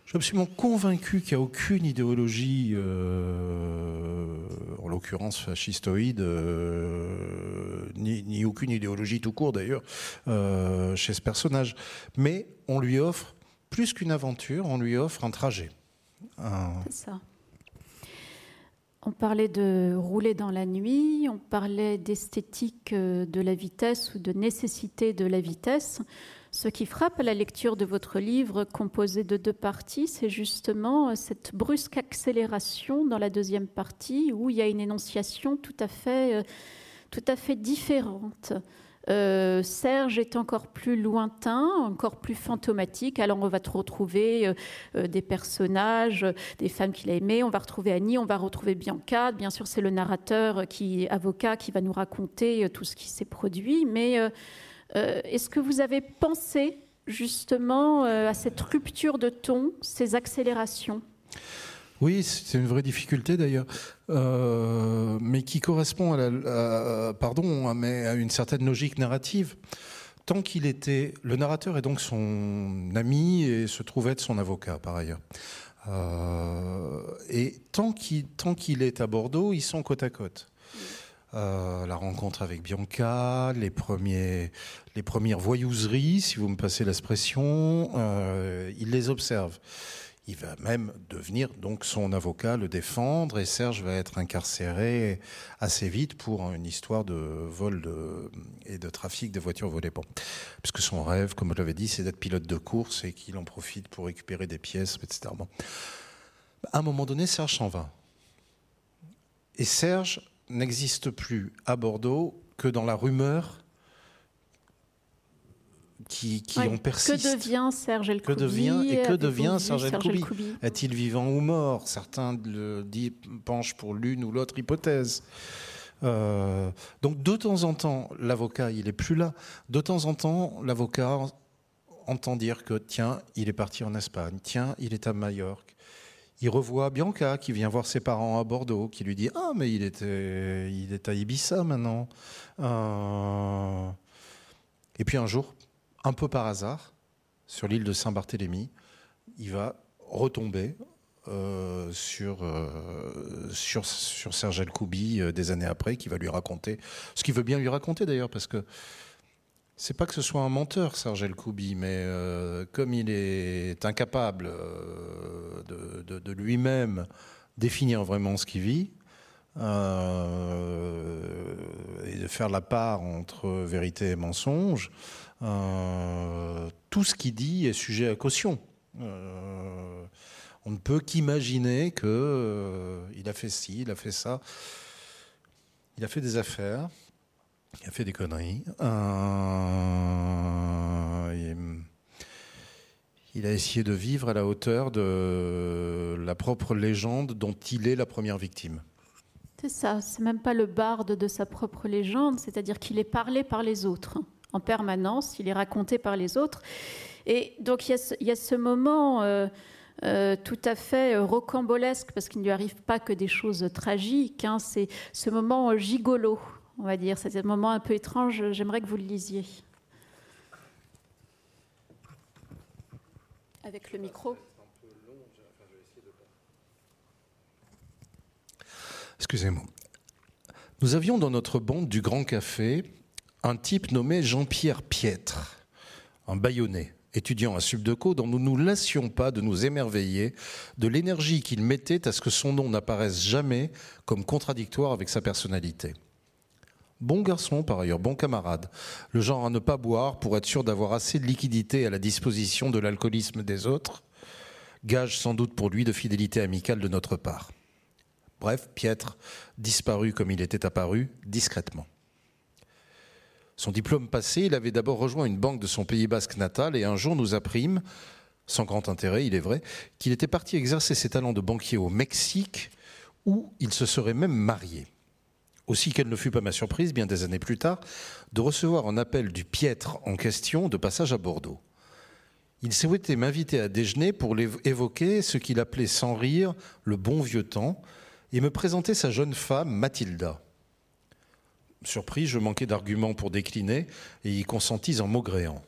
Je suis absolument convaincu qu'il n'y a aucune idéologie, euh, en l'occurrence fascistoïde, euh, ni, aucune idéologie tout court d'ailleurs, euh, chez ce personnage. Mais on lui offre, plus qu'une aventure, on lui offre un trajet. C'est ça. On parlait de rouler dans la nuit, on parlait d'esthétique de la vitesse ou de nécessité de la vitesse. Ce qui frappe à la lecture de votre livre composé de deux parties, c'est justement cette brusque accélération dans la deuxième partie où il y a une énonciation tout à fait, euh, tout à fait différente. Euh, Serge est encore plus lointain, encore plus fantomatique. Alors on va retrouver euh, des personnages, des femmes qu'il a aimées. On va retrouver Annie, on va retrouver Bianca. Bien sûr, c'est le narrateur qui avocat qui va nous raconter tout ce qui s'est produit, mais euh, est-ce que vous avez pensé justement euh, à cette rupture de ton, ces accélérations? Oui, c'est une vraie difficulté d'ailleurs, euh, mais qui correspond à, la, pardon, mais à une certaine logique narrative. Tant qu'il était, le narrateur est donc son ami et se trouve être son avocat par ailleurs. et tant qu'il est à Bordeaux, ils sont côte à côte. Euh, la rencontre avec Bianca, les, premiers, les premières voyouseries, si vous me passez l'expression, euh, il les observe. Il va même devenir donc son avocat, le défendre, et Serge va être incarcéré assez vite pour une histoire de vol et de trafic de voitures volées. Bon. Puisque son rêve, comme je l'avais dit, c'est d'être pilote de course et qu'il en profite pour récupérer des pièces, etc. À un moment donné, Serge s'en va. Et Serge n'existe plus à Bordeaux que dans la rumeur qui, qui en persiste. Que devient Serge Elkoubi Que devient et que devient Serge Elkoubi Est-il vivant ou mort? Certains le disent, penchent pour l'une ou l'autre hypothèse. Euh, donc de temps en temps, l'avocat, il est plus là. De temps en temps, l'avocat entend dire que tiens, il est parti en Espagne, tiens, il est à Majorque, il revoit Bianca qui vient voir ses parents à Bordeaux, qui lui dit Ah, mais il, était, il est à Ibiza maintenant. Euh, et puis un jour, un peu par hasard, sur l'île de Saint-Barthélemy, il va retomber euh, sur, euh, sur, sur Serge Elkoubi des années après, qui va lui raconter ce qu'il veut bien lui raconter d'ailleurs, parce que c'est pas que ce soit un menteur, Serge Elkoubi, mais comme il est incapable euh, de, lui-même définir vraiment ce qu'il vit, euh, et de faire la part entre vérité et mensonge, tout ce qu'il dit est sujet à caution. on ne peut qu'imaginer qu'il a fait ci, il a fait ça, il a fait des affaires. Il a fait des conneries. Euh, il a essayé de vivre à la hauteur de la propre légende dont il est la première victime. C'est ça, c'est même pas le barde de sa propre légende, c'est-à-dire qu'il est parlé par les autres en permanence, il est raconté par les autres. Et donc il y a ce, moment euh, euh, tout à fait euh, rocambolesque, parce qu'il ne lui arrive pas que des choses tragiques, hein. c'est ce moment gigolo, on va dire, c'est un moment un peu étrange, j'aimerais que vous le lisiez. Excusez-moi. Nous avions dans notre bande du Grand Café un type nommé Jean-Pierre Piètre, un baïonné, étudiant à Subdeco, dont nous ne nous lassions pas de nous émerveiller de l'énergie qu'il mettait à ce que son nom n'apparaisse jamais comme contradictoire avec sa personnalité. Bon garçon, par ailleurs, bon camarade, le genre à ne pas boire pour être sûr d'avoir assez de liquidité à la disposition de l'alcoolisme des autres, gage sans doute pour lui de fidélité amicale de notre part. Bref, Piètre disparu comme il était apparu, discrètement. Son diplôme passé, il avait d'abord rejoint une banque de son Pays basque natal et un jour nous apprîmes, sans grand intérêt, il est vrai, qu'il était parti exercer ses talents de banquier au Mexique où il se serait même marié. Aussi quelle ne fut pas ma surprise, bien des années plus tard, de recevoir un appel du piètre en question de passage à Bordeaux. Il souhaitait m'inviter à déjeuner pour évoquer ce qu'il appelait sans rire le bon vieux temps, et me présenter sa jeune femme, Mathilda. Surpris, je manquais d'arguments pour décliner et y consentis en maugréant.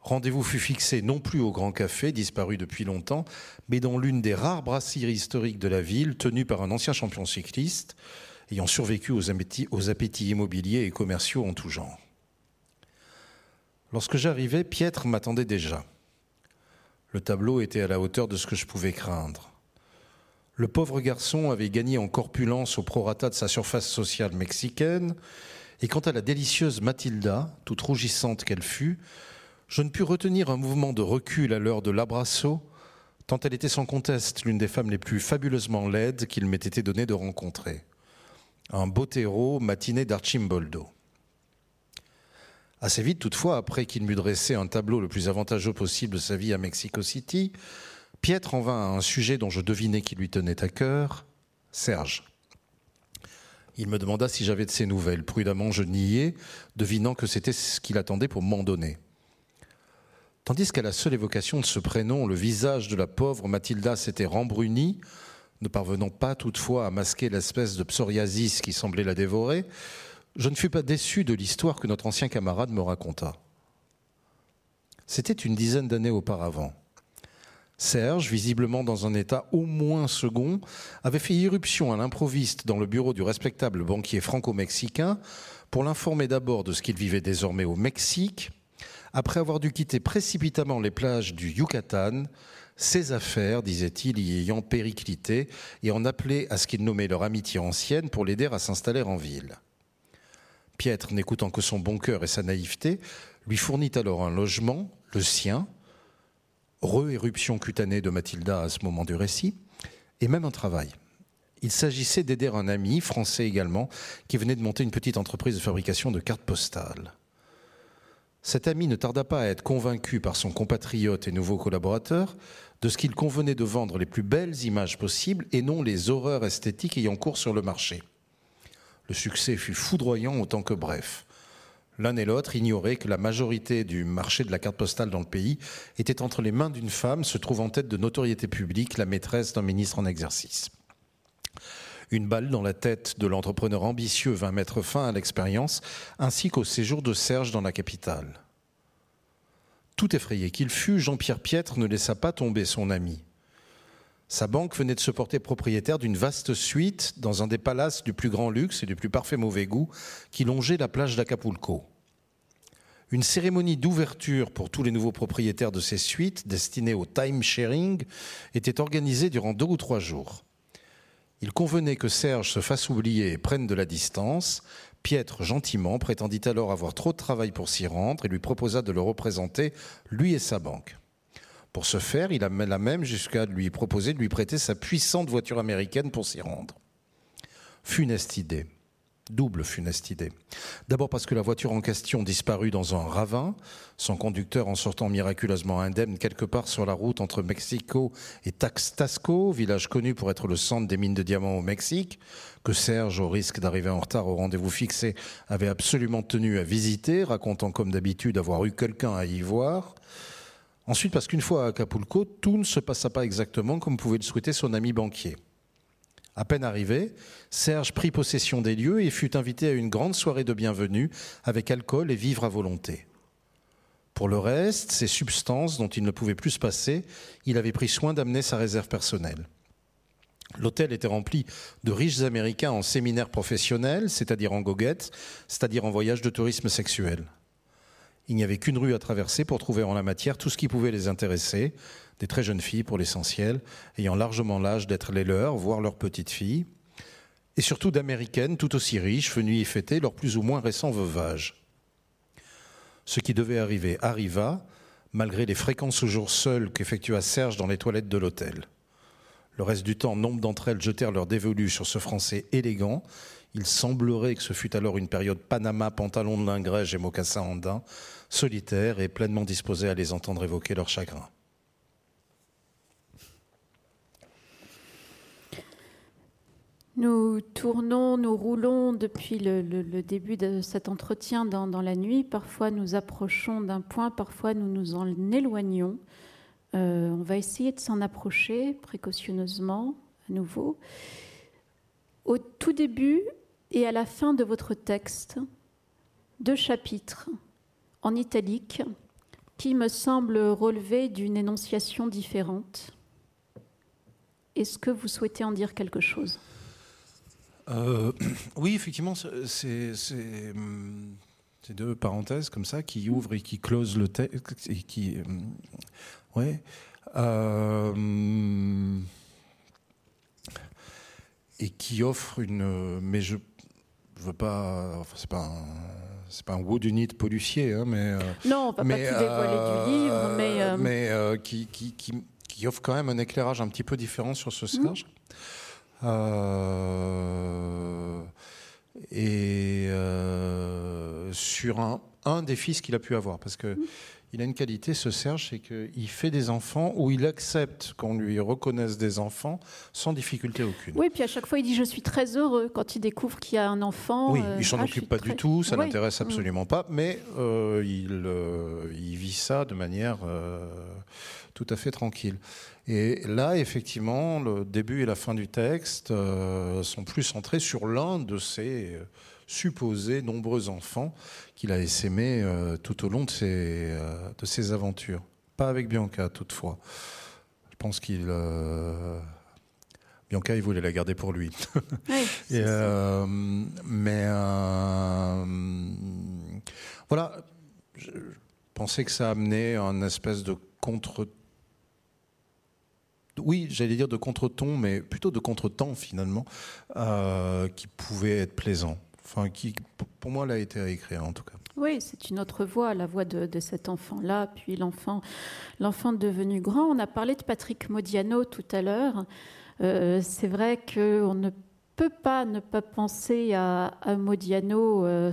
Rendez-vous fut fixé non plus au Grand Café, disparu depuis longtemps, mais dans l'une des rares brasseries historiques de la ville, tenue par un ancien champion cycliste, ayant survécu aux appétits, immobiliers et commerciaux en tout genre. Lorsque j'arrivais, Piètre m'attendait déjà. Le tableau était à la hauteur de ce que je pouvais craindre. Le pauvre garçon avait gagné en corpulence au prorata de sa surface sociale mexicaine, et quant à la délicieuse Mathilda, toute rougissante qu'elle fut, je ne pus retenir un mouvement de recul à l'heure de l'abrasso, tant elle était sans conteste l'une des femmes les plus fabuleusement laides qu'il m'ait été donné de rencontrer. Un terreau matiné d'Archimboldo. Assez vite, toutefois, après qu'il m'eut dressé un tableau le plus avantageux possible de sa vie à Mexico City, Pietre en vint à un sujet dont je devinais qu'il lui tenait à cœur, Serge. Il me demanda si j'avais de ses nouvelles. Prudemment, je niais, devinant que c'était ce qu'il attendait pour m'en donner. Tandis qu'à la seule évocation de ce prénom, le visage de la pauvre Mathilda s'était rembruni, ne parvenant pas toutefois à masquer l'espèce de psoriasis qui semblait la dévorer, je ne fus pas déçu de l'histoire que notre ancien camarade me raconta. C'était une dizaine d'années auparavant. Serge, visiblement dans un état au moins second, avait fait irruption à l'improviste dans le bureau du respectable banquier franco-mexicain pour l'informer d'abord de ce qu'il vivait désormais au Mexique, après avoir dû quitter précipitamment les plages du Yucatan, ses affaires, disait-il, y ayant périclité, et en appelé à ce qu'il nommait leur amitié ancienne pour l'aider à s'installer en ville. Piètre, n'écoutant que son bon cœur et sa naïveté, lui fournit alors un logement, le sien, re-éruption cutanée de Mathilda à ce moment du récit, et même un travail. Il s'agissait d'aider un ami, français également, qui venait de monter une petite entreprise de fabrication de cartes postales. Cet ami ne tarda pas à être convaincu par son compatriote et nouveau collaborateur de ce qu'il convenait de vendre les plus belles images possibles et non les horreurs esthétiques ayant cours sur le marché. Le succès fut foudroyant autant que bref. L'un et l'autre ignoraient que la majorité du marché de la carte postale dans le pays était entre les mains d'une femme se trouvant en tête de notoriété publique, la maîtresse d'un ministre en exercice. Une balle dans la tête de l'entrepreneur ambitieux vint mettre fin à l'expérience, ainsi qu'au séjour de Serge dans la capitale. Tout effrayé qu'il fût, Jean-Pierre Piètre ne laissa pas tomber son ami. Sa banque venait de se porter propriétaire d'une vaste suite dans un des palaces du plus grand luxe et du plus parfait mauvais goût qui longeait la plage d'Acapulco. Une cérémonie d'ouverture pour tous les nouveaux propriétaires de ces suites, destinées au time sharing, était organisée durant deux ou trois jours. Il convenait que Serge se fasse oublier et prenne de la distance. Piètre, gentiment, prétendit alors avoir trop de travail pour s'y rendre et lui proposa de le représenter, lui et sa banque. Pour ce faire, il a même jusqu'à lui proposer de lui prêter sa puissante voiture américaine pour s'y rendre. Funeste idée. Double funeste idée. D'abord parce que la voiture en question disparut dans un ravin, son conducteur en sortant miraculeusement indemne quelque part sur la route entre Mexico et Taxtasco, village connu pour être le centre des mines de diamants au Mexique, que Serge, au risque d'arriver en retard au rendez-vous fixé, avait absolument tenu à visiter, racontant comme d'habitude avoir eu quelqu'un à y voir. Ensuite parce qu'une fois à Acapulco, tout ne se passa pas exactement comme pouvait le souhaiter son ami banquier. À peine arrivé, Serge prit possession des lieux et fut invité à une grande soirée de bienvenue avec alcool et vivre à volonté. Pour le reste, ces substances dont il ne pouvait plus se passer, il avait pris soin d'amener sa réserve personnelle. L'hôtel était rempli de riches Américains en séminaire professionnel, c'est-à-dire en goguette, c'est-à-dire en voyage de tourisme sexuel. Il n'y avait qu'une rue à traverser pour trouver en la matière tout ce qui pouvait les intéresser, des très jeunes filles pour l'essentiel, ayant largement l'âge d'être les leurs, voire leurs petites filles, et surtout d'américaines tout aussi riches, venues y fêter leur plus ou moins récent veuvage. Ce qui devait arriver arriva, malgré les fréquents séjours seuls qu'effectua Serge dans les toilettes de l'hôtel. Le reste du temps, nombre d'entre elles jetèrent leur dévolu sur ce français élégant. Il semblerait que ce fût alors une période Panama, pantalon de lingrège et mocassin andin, solitaire et pleinement disposée à les entendre évoquer leur chagrin. Nous tournons, nous roulons depuis le, début de cet entretien dans, la nuit. Parfois nous approchons d'un point, parfois nous nous en éloignons. Euh, on va essayer de s'en approcher précautionneusement à nouveau. Au tout début et à la fin de votre texte, deux chapitres en italique qui me semblent relever d'une énonciation différente. Est-ce que vous souhaitez en dire quelque chose? Euh, oui, effectivement, c'est hum, ces deux parenthèses comme ça qui ouvrent et qui closent le texte et qui, hum, ouais, euh, et qui offrent une, mais je, veux pas, enfin c'est pas un, c'est pas un wood unit policier, hein, mais euh, non, on va mais, pas tout dévoiler du livre, mais mais qui, qui, qui, qui, offre quand même un éclairage un petit peu différent sur ce Serge. Euh, et euh, sur un, un, des fils qu'il a pu avoir. Parce que il a une qualité, ce Serge, c'est qu'il fait des enfants où il accepte qu'on lui reconnaisse des enfants sans difficulté aucune. Oui, puis à chaque fois, il dit Je suis très heureux quand il découvre qu'il y a un enfant. Oui, il s'en euh, ah, occupe pas du tout, ça l'intéresse absolument pas, mais il, il, vit ça de manière tout à fait tranquille. Et là, effectivement, le début et la fin du texte euh, sont plus centrés sur l'un de ces euh, supposés nombreux enfants qu'il a essaimés euh, tout au long de ses, de ses aventures. Pas avec Bianca, toutefois. Je pense qu'il... Bianca, il voulait la garder pour lui. Oui, mais voilà, je pensais que ça amenait un espèce de contre oui, j'allais dire de contre-ton, mais plutôt de contre-temps finalement, euh, qui pouvait être plaisant. Enfin, qui, pour moi, l'a été à écrire en tout cas. Oui, c'est une autre voix, la voix de, cet enfant-là, puis l'enfant, l'enfant devenu grand. On a parlé de Patrick Modiano tout à l'heure. Euh, c'est vrai qu'on ne peut pas ne pas penser à, Modiano euh,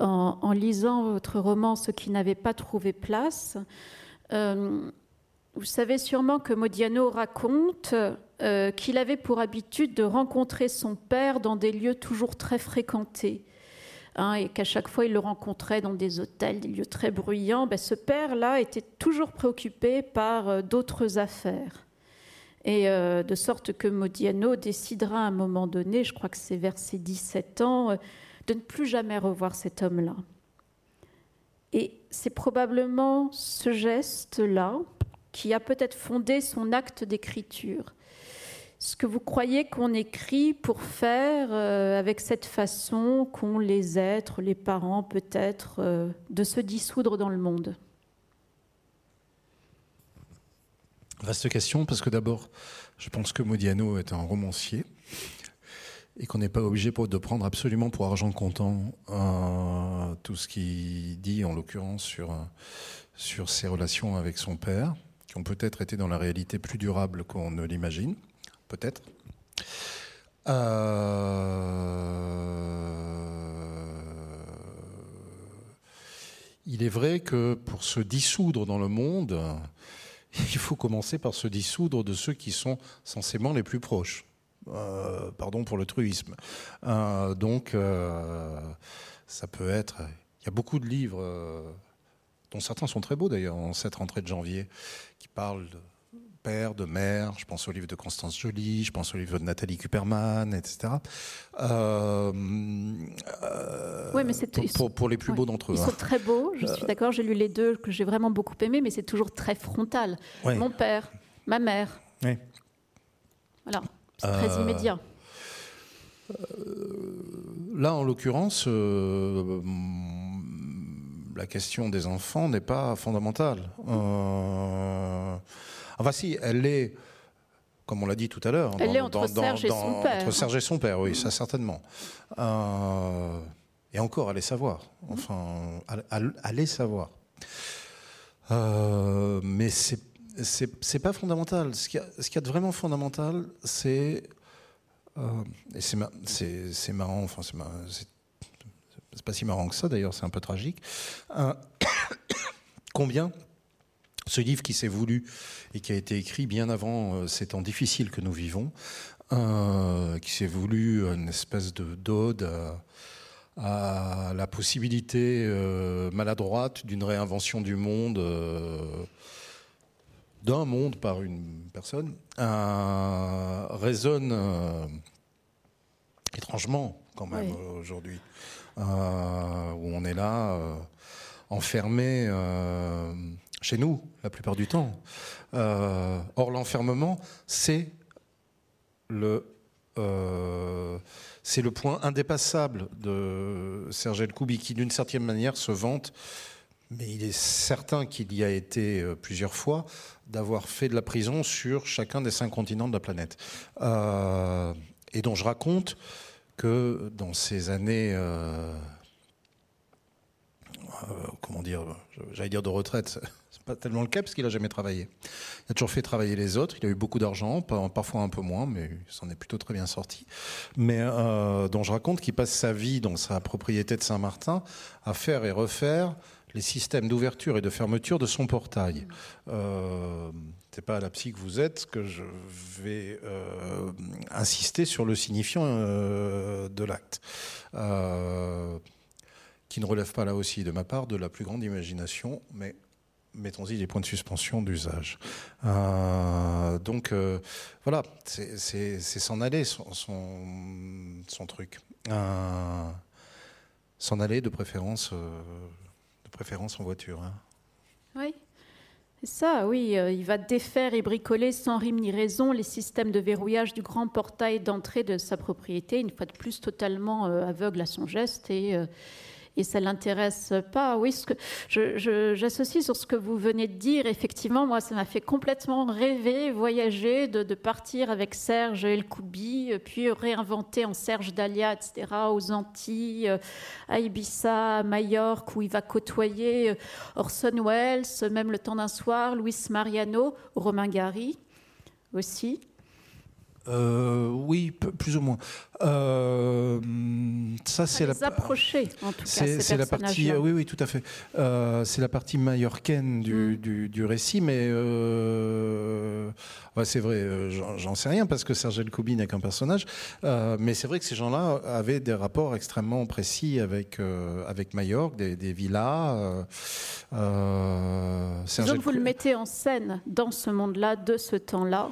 en, lisant votre roman Ce qui n'avait pas trouvé place. Vous savez sûrement que Modiano raconte euh, qu'il avait pour habitude de rencontrer son père dans des lieux toujours très fréquentés. Hein, et qu'à chaque fois il le rencontrait dans des hôtels, des lieux très bruyants. Ben, ce père-là était toujours préoccupé par euh, d'autres affaires. Et euh, de sorte que Modiano décidera à un moment donné, je crois que c'est vers ses 17 ans, de ne plus jamais revoir cet homme-là. Et c'est probablement ce geste-là, qui a peut-être fondé son acte d'écriture. Ce que vous croyez qu'on écrit pour faire euh, avec cette façon qu'ont les êtres, les parents peut-être, euh, de se dissoudre dans le monde? Vaste question, parce que d'abord, je pense que Modiano est un romancier et qu'on n'est pas obligé de prendre absolument pour argent comptant euh, tout ce qu'il dit, en l'occurrence sur, sur ses relations avec son père ont peut-être été dans la réalité plus durables qu'on ne l'imagine, peut-être. Euh, il est vrai que pour se dissoudre dans le monde, il faut commencer par se dissoudre de ceux qui sont censément les plus proches. Euh, pardon pour le truisme. Euh, donc, ça peut être. Il y a beaucoup de livres dont certains sont très beaux d'ailleurs, en cette rentrée de janvier, qui parlent de père, de mère. Je pense au livre de Constance Joly, je pense au livre de Nathalie Kuperman, etc. oui, mais c'est pour, pour, les plus beaux d'entre eux. Ils sont hein. très beaux, je suis d'accord, j'ai lu les deux que j'ai vraiment beaucoup aimés, mais c'est toujours très frontal. Mon père, ma mère. Oui. Voilà. C'est très euh, immédiat. Euh, là, en l'occurrence, euh, la question des enfants n'est pas fondamentale. enfin, si, elle est, comme on l'a dit tout à l'heure, elle est entre Serge et son père. Entre Serge et son père, oui, ça certainement. et encore, allez savoir. Enfin, allez savoir. mais c'est c'est pas fondamental. Ce qu'il y, a de vraiment fondamental, c'est. Euh, et c'est marrant, enfin, c'est pas si marrant que ça d'ailleurs, c'est un peu tragique. Euh, combien ce livre qui s'est voulu et qui a été écrit bien avant euh, ces temps difficiles que nous vivons, qui s'est voulu une espèce de d'ode à, la possibilité maladroite d'une réinvention du monde d'un monde par une personne euh, résonne euh, étrangement quand même aujourd'hui, euh, où on est là enfermé chez nous la plupart du temps. or l'enfermement, c'est le c'est le point indépassable de Serge El Koubi qui, d'une certaine manière, se vante mais il est certain qu'il y a été euh, plusieurs fois d'avoir fait de la prison sur chacun des cinq continents de la planète. Euh, et dont je raconte que dans ces années, euh, comment dire, j'allais dire de retraite, c'est pas tellement le cas parce qu'il a jamais travaillé. Il a toujours fait travailler les autres. Il a eu beaucoup d'argent, parfois un peu moins, mais il s'en est plutôt très bien sorti. Mais dont je raconte qu'il passe sa vie dans sa propriété de Saint-Martin à faire et refaire les systèmes d'ouverture et de fermeture de son portail. Euh, c'est pas à la psy que vous êtes que je vais euh, insister sur le signifiant euh, de l'acte, euh, qui ne relève pas là aussi de ma part de la plus grande imagination, mais mettons-y des points de suspension d'usage. donc voilà, c'est s'en aller son, son, truc. s'en aller de préférence préférence en voiture. Hein. Oui. Ça, oui, euh, il va défaire et bricoler sans rime ni raison les systèmes de verrouillage du grand portail d'entrée de sa propriété, une fois de plus totalement euh, aveugle à son geste et, euh, et ça l'intéresse pas. Oui, j'associe sur ce que vous venez de dire. Effectivement, moi, ça m'a fait complètement rêver, voyager, de, partir avec Serge Elkoubi, puis réinventer en Serge Dahlia, etc., aux Antilles, à Ibiza, à Majorque, où il va côtoyer Orson Welles, même le temps d'un soir, Luis Mariano, Romain Gary aussi. Euh, oui, plus ou moins. Euh, ça, c'est la. approcher, en tout cas. C'est la partie. Oui, oui, tout à fait. Euh, c'est la partie majorcaine du, mm. du, récit, mais c'est vrai. J'en sais rien parce que Serge Elkoubi n'est qu'un personnage, mais c'est vrai que ces gens-là avaient des rapports extrêmement précis avec avec Majorque, des, des villas. Donc vous le mettez en scène dans ce monde-là, de ce temps-là.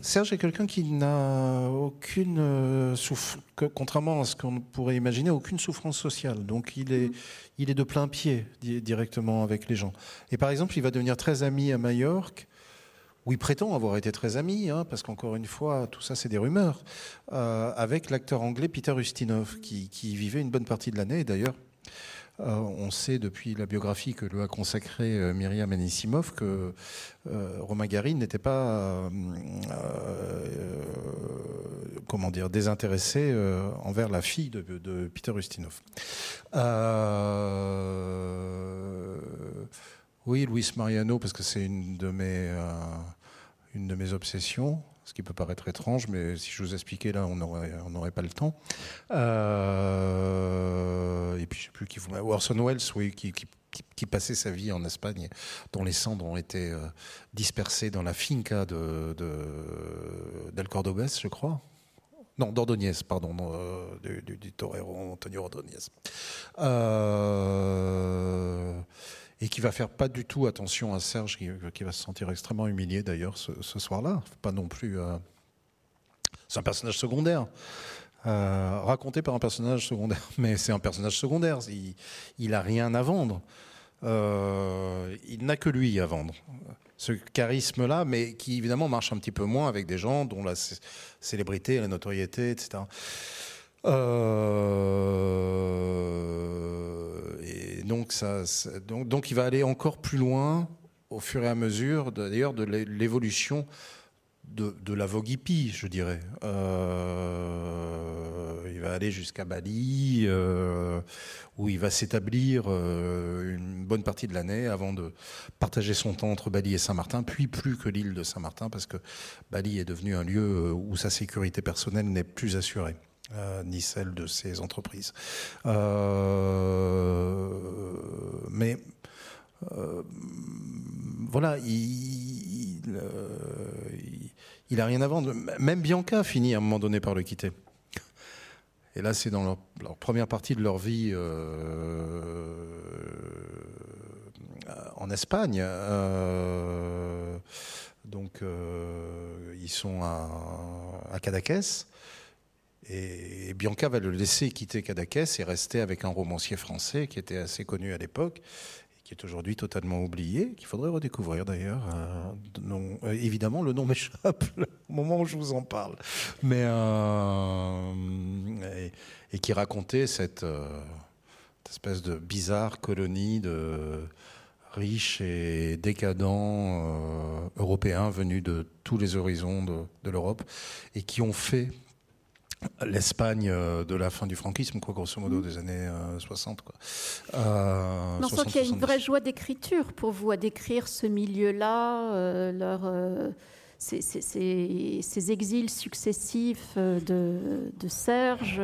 Serge est quelqu'un qui n'a aucune euh, souffrance, contrairement à ce qu'on pourrait imaginer, aucune souffrance sociale. Donc il est, il est de plein pied directement avec les gens. Et par exemple, il va devenir très ami à Majorque, où il prétend avoir été très ami, hein, parce qu'encore une fois, tout ça c'est des rumeurs, euh, avec l'acteur anglais Peter Ustinov, qui, qui vivait une bonne partie de l'année, d'ailleurs euh, on sait depuis la biographie que lui a consacrée euh, Myriam Anisimov que euh, Romain Gary n'était pas comment dire désintéressé envers la fille de, Peter Ustinov. oui, Luis Mariano, parce que c'est une de mes obsessions. Ce qui peut paraître étrange, mais si je vous expliquais là, on n'aurait pas le temps. Euh, et puis je sais plus qui vous... Orson Welles, oui, qui, passait sa vie en Espagne, dont les cendres ont été euh, dispersées dans la finca de, d'El je crois. Non, d'Ordonez, pardon, euh, du, torero Antonio Ordonez. Euh, et qui va faire pas du tout attention à Serge, qui, va se sentir extrêmement humilié d'ailleurs ce, soir-là. Pas non plus. Euh, c'est un personnage secondaire. Euh, raconté par un personnage secondaire, mais c'est un personnage secondaire. Il, il a rien à vendre. Euh, il n'a que lui à vendre. Ce charisme-là, mais qui évidemment marche un petit peu moins avec des gens dont la célébrité, la notoriété, etc. Euh, donc, ça, donc, donc, il va aller encore plus loin au fur et à mesure, d'ailleurs, de l'évolution de, la vogue hippie, je dirais. Euh, il va aller jusqu'à Bali, euh, où il va s'établir euh, une bonne partie de l'année avant de partager son temps entre Bali et Saint-Martin, puis plus que l'île de Saint-Martin, parce que Bali est devenu un lieu où sa sécurité personnelle n'est plus assurée. Euh, ni celle de ses entreprises. Euh, mais euh, voilà, il, il, a rien à vendre. Même Bianca finit à un moment donné par le quitter. Et là, c'est dans leur, première partie de leur vie en Espagne. donc, ils sont à, à. Et Bianca va le laisser quitter Cadaqués et rester avec un romancier français qui était assez connu à l'époque et qui est aujourd'hui totalement oublié, qu'il faudrait redécouvrir d'ailleurs. Euh, euh, évidemment, le nom m'échappe au moment où je vous en parle. Mais, euh, et, qui racontait cette, espèce de bizarre colonie de riches et décadents européens venus de tous les horizons de l'Europe et qui ont fait l'Espagne euh, de la fin du franquisme, quoi, grosso modo, des années 60. Euh, quoi. Euh, on sent qu'il y a une vraie joie d'écriture pour vous, à décrire ce milieu-là, leur, ces, ces, exils successifs de, de Serge.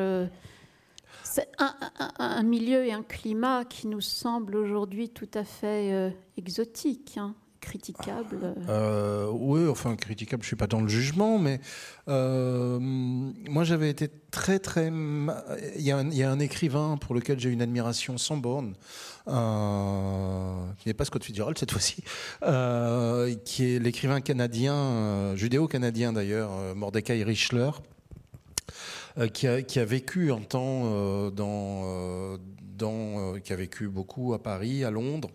C'est un, un, milieu et un climat qui nous semblent aujourd'hui tout à fait exotiques. Hein critiquable euh, Oui, enfin critiquable, je suis pas dans le jugement, mais euh, moi j'avais été très très... Il y, a un, écrivain pour lequel j'ai une admiration sans borne, euh, qui n'est pas Scott Fitzgerald cette fois-ci, euh, qui est l'écrivain canadien, euh, judéo-canadien d'ailleurs, Mordecai Richler, qui a, vécu un temps. Dans, qui a vécu beaucoup à Paris, à Londres,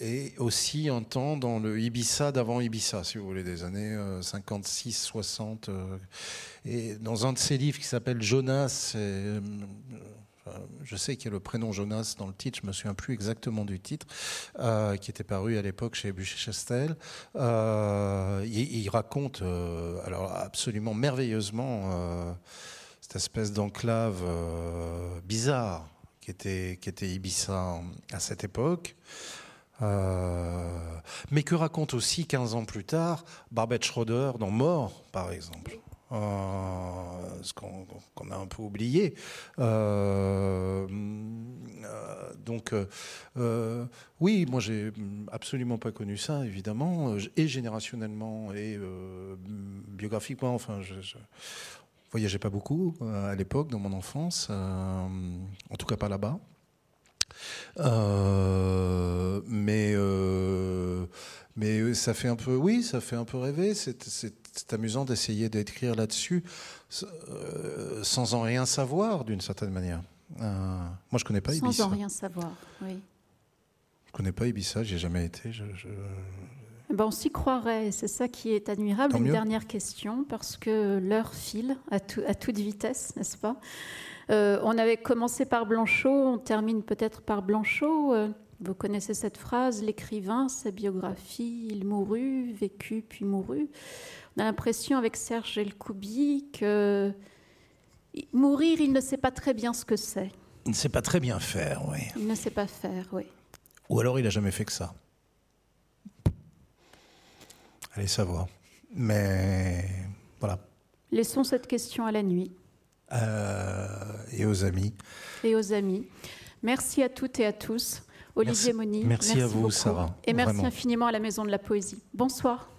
et aussi un temps dans le Ibiza d'avant Ibiza, si vous voulez, des années 56, euh, 60. Euh, et dans un de ses livres qui s'appelle Jonas, euh, je sais qu'il y a le prénom Jonas dans le titre, je me souviens plus exactement du titre, qui était paru à l'époque chez Bûcher-Chastel. il, raconte, alors absolument merveilleusement, cette espèce d'enclave bizarre qui qui était Ibiza à cette époque. Euh, mais que raconte aussi 15 ans plus tard Barbette Schroeder dans Mort, par exemple euh, ce qu'on a un peu oublié. Euh, donc, oui, moi j'ai absolument pas connu ça, évidemment, et générationnellement et biographiquement. Enfin, je, je voyageais pas beaucoup à l'époque, dans mon enfance, en tout cas pas là-bas. Euh, mais euh, mais ça fait un peu, oui, ça fait un peu rêver. C'est amusant d'essayer d'écrire là-dessus euh, sans en rien savoir, d'une certaine manière. moi, je connais pas Ibiza. Sans en rien savoir, oui. Je connais pas Ibiza, j'ai jamais été. Je, Ben, on s'y croirait, c'est ça qui est admirable. Une dernière question, parce que l'heure file à, à toute vitesse, n'est-ce pas? On avait commencé par Blanchot, on termine peut-être par Blanchot. Euh, vous connaissez cette phrase, l'écrivain, sa biographie, il mourut, vécut puis mourut. On a l'impression avec Serge Elkoubi que mourir, il ne sait pas très bien ce que c'est. Il ne sait pas très bien faire, oui. Il ne sait pas faire, oui. Ou alors il n'a jamais fait que ça. Allez savoir. Mais Voilà. Laissons cette question à la nuit. Et aux amis. Et aux amis. Merci à toutes et à tous. Olivier merci, Moni. Merci, à vous, Sarah. Et merci infiniment à la Maison de la Poésie. Bonsoir.